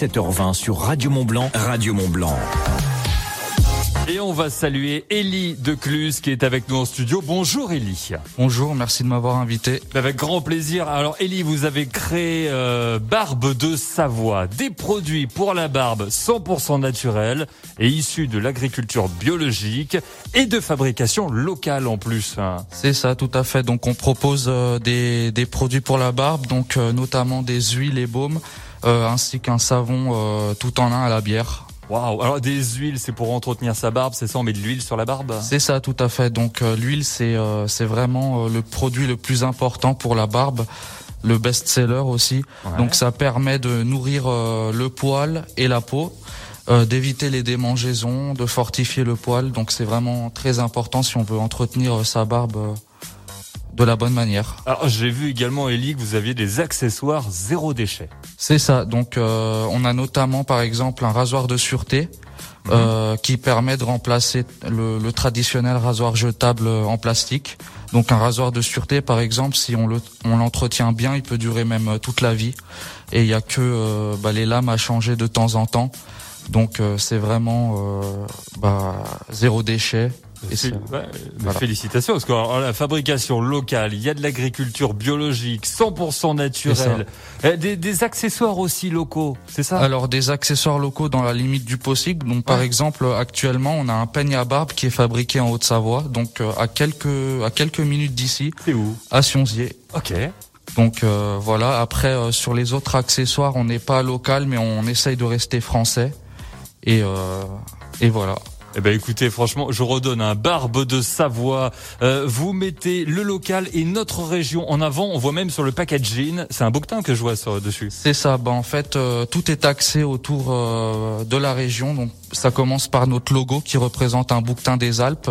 7h20 sur Radio Mont Blanc, Radio Mont Blanc. Et on va saluer Élie Decluse qui est avec nous en studio. Bonjour Élie. Bonjour, merci de m'avoir invité. Avec grand plaisir. Alors Élie, vous avez créé euh, Barbe de Savoie, des produits pour la barbe 100% naturels et issus de l'agriculture biologique et de fabrication locale en plus. C'est ça, tout à fait. Donc on propose euh, des, des, produits pour la barbe, donc euh, notamment des huiles et baumes, ainsi qu'un savon tout en un à la bière. Waouh Alors des huiles, c'est pour entretenir sa barbe, c'est ça On met de l'huile sur la barbe? C'est ça, tout à fait. Donc euh, l'huile, c'est euh, c'est vraiment euh, le produit le plus important pour la barbe, le best-seller aussi. Donc ça permet de nourrir le poil et la peau. d'éviter les démangeaisons, de fortifier le poil. Donc c'est vraiment très important si on veut entretenir sa barbe de la bonne manière. Alors j'ai vu également Ellie que vous aviez des accessoires zéro déchet. C'est ça. Donc euh, on a notamment par exemple un rasoir de sûreté mhm. euh, qui permet de remplacer le, le, traditionnel rasoir jetable en plastique. Donc un rasoir de sûreté par exemple si on le on l'entretient bien, il peut durer même euh, toute la vie et il y a que euh, bah, les lames à changer de temps en temps. Donc euh, c'est vraiment bah, zéro déchet Félicitations, parce que la fabrication locale, il y a de l'agriculture biologique, 100% naturelle, des, des, accessoires aussi locaux, c'est ça? Alors des accessoires locaux dans la limite du possible. Donc par exemple, actuellement, on a un peigne à barbe qui est fabriqué en Haute-Savoie, donc euh, à quelques à quelques minutes d'ici. C'est où? À Sionzier. Ok. Donc euh, voilà. Après, euh, sur les autres accessoires, on n'est pas local, mais on essaye de rester français. Et et voilà. Eh ben écoutez, franchement, je redonne un barbe de Savoie. Euh, vous mettez le local et notre région en avant. On voit même sur le packaging, c'est un bouquetin que je vois dessus. C'est ça. Ben en fait, euh, tout est axé autour euh, de la région. Donc ça commence par notre logo qui représente un bouquetin des Alpes.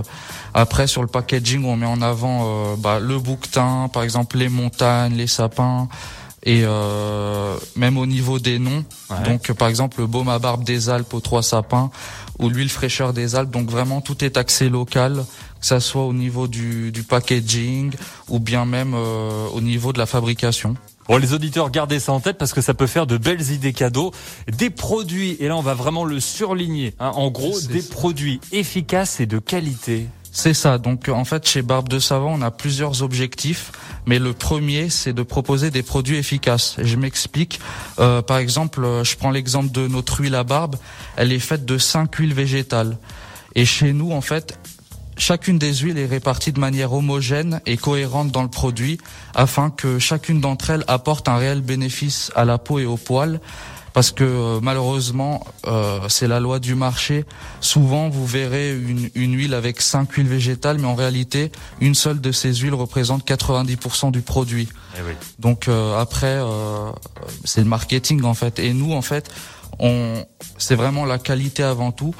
Après, sur le packaging, on met en avant bah, le bouquetin, par exemple les montagnes, les sapins et euh, même au niveau des noms. Donc par exemple le baume à barbe des Alpes aux trois sapins ou l'huile fraîcheur des Alpes. Donc vraiment tout est axé local, que ça soit au niveau du, du packaging ou bien même euh, au niveau de la fabrication. Bon, les auditeurs, gardez ça en tête parce que ça peut faire de belles idées cadeaux. Des produits, et là on va vraiment le surligner, hein, en gros, des produits efficaces et de qualité. C'est ça. Donc en fait, chez Barbe de Savant, on a plusieurs objectifs, mais le premier, c'est de proposer des produits efficaces. Je m'explique. Euh, par exemple, euh, je prends l'exemple de notre huile à barbe. Elle est faite de cinq huiles végétales. Et chez nous, en fait, chacune des huiles est répartie de manière homogène et cohérente dans le produit, afin que chacune d'entre elles apporte un réel bénéfice à la peau et au poil parce que euh, malheureusement, euh, c'est la loi du marché. Souvent, vous verrez une, une, huile avec cinq huiles végétales, mais en réalité, une seule de ces huiles représente 90% du produit. Eh oui. Donc euh, après, c'est le marketing en fait. Et nous, en fait, on, c'est vraiment la qualité avant tout.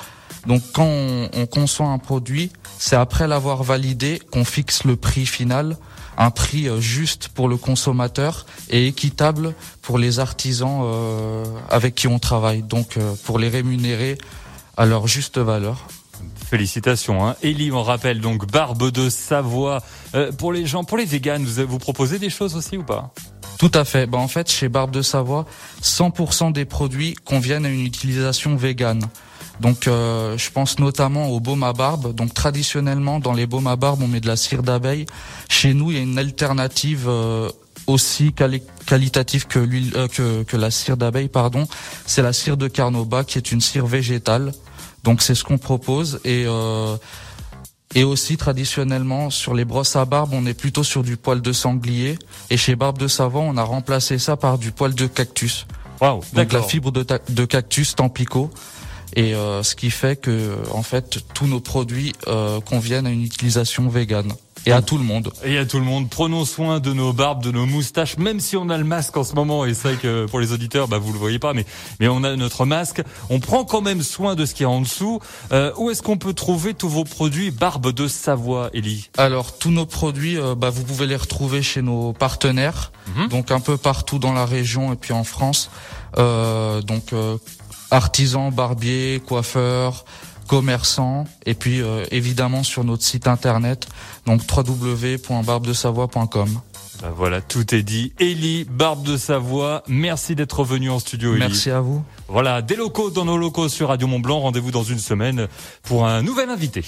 Donc quand on, on conçoit un produit, c'est après l'avoir validé qu'on fixe le prix final un prix euh, juste pour le consommateur et équitable pour les artisans euh, avec qui on travaille. Donc euh, pour les rémunérer à leur juste valeur. Félicitations. Hein. Elie, on rappelle donc Barbe de Savoie. pour les gens, pour les véganes, vous, vous proposez des choses aussi ou pas? Tout à fait. Ben, en fait, chez Barbe de Savoie, 100% des produits conviennent à une utilisation végane. Donc euh, je pense notamment aux baumes à barbe. Donc traditionnellement dans les baumes à barbe on met de la cire d'abeille. Chez nous il y a une alternative euh, aussi qualitative que l'huile euh, que, que, la cire d'abeille pardon. C'est la cire de carnauba qui est une cire végétale. Donc c'est ce qu'on propose et et aussi traditionnellement sur les brosses à barbe, on est plutôt sur du poil de sanglier. Et chez Barbe de Savant, on a remplacé ça par du poil de cactus. Wow, Donc la fibre de, de cactus tampico. Et euh, ce qui fait que en fait tous nos produits euh, conviennent à une utilisation végane. Et à tout le monde. Et à tout le monde. Prenons soin de nos barbes, de nos moustaches, même si on a le masque en ce moment. Et c'est vrai que pour les auditeurs, bah, vous le voyez pas, mais, mais on a notre masque. On prend quand même soin de ce qui est en dessous. Euh, où est-ce qu'on peut trouver tous vos produits Barbe de Savoie, Elie Alors, tous nos produits, euh, bah, vous pouvez les retrouver chez nos partenaires. Mhm. Donc, un peu partout dans la région et puis en France. Euh, donc, euh, artisans, barbiers, coiffeurs, commerçants et puis euh, évidemment sur notre site internet donc www.barbedesavoie.com. Bah voilà, tout est dit. Élie, Barbe de Savoie, merci d'être venu en studio. Élie. Merci à vous. Voilà, des locaux dans nos locaux sur Radio Mont Blanc. Rendez-vous dans une semaine pour un nouvel invité.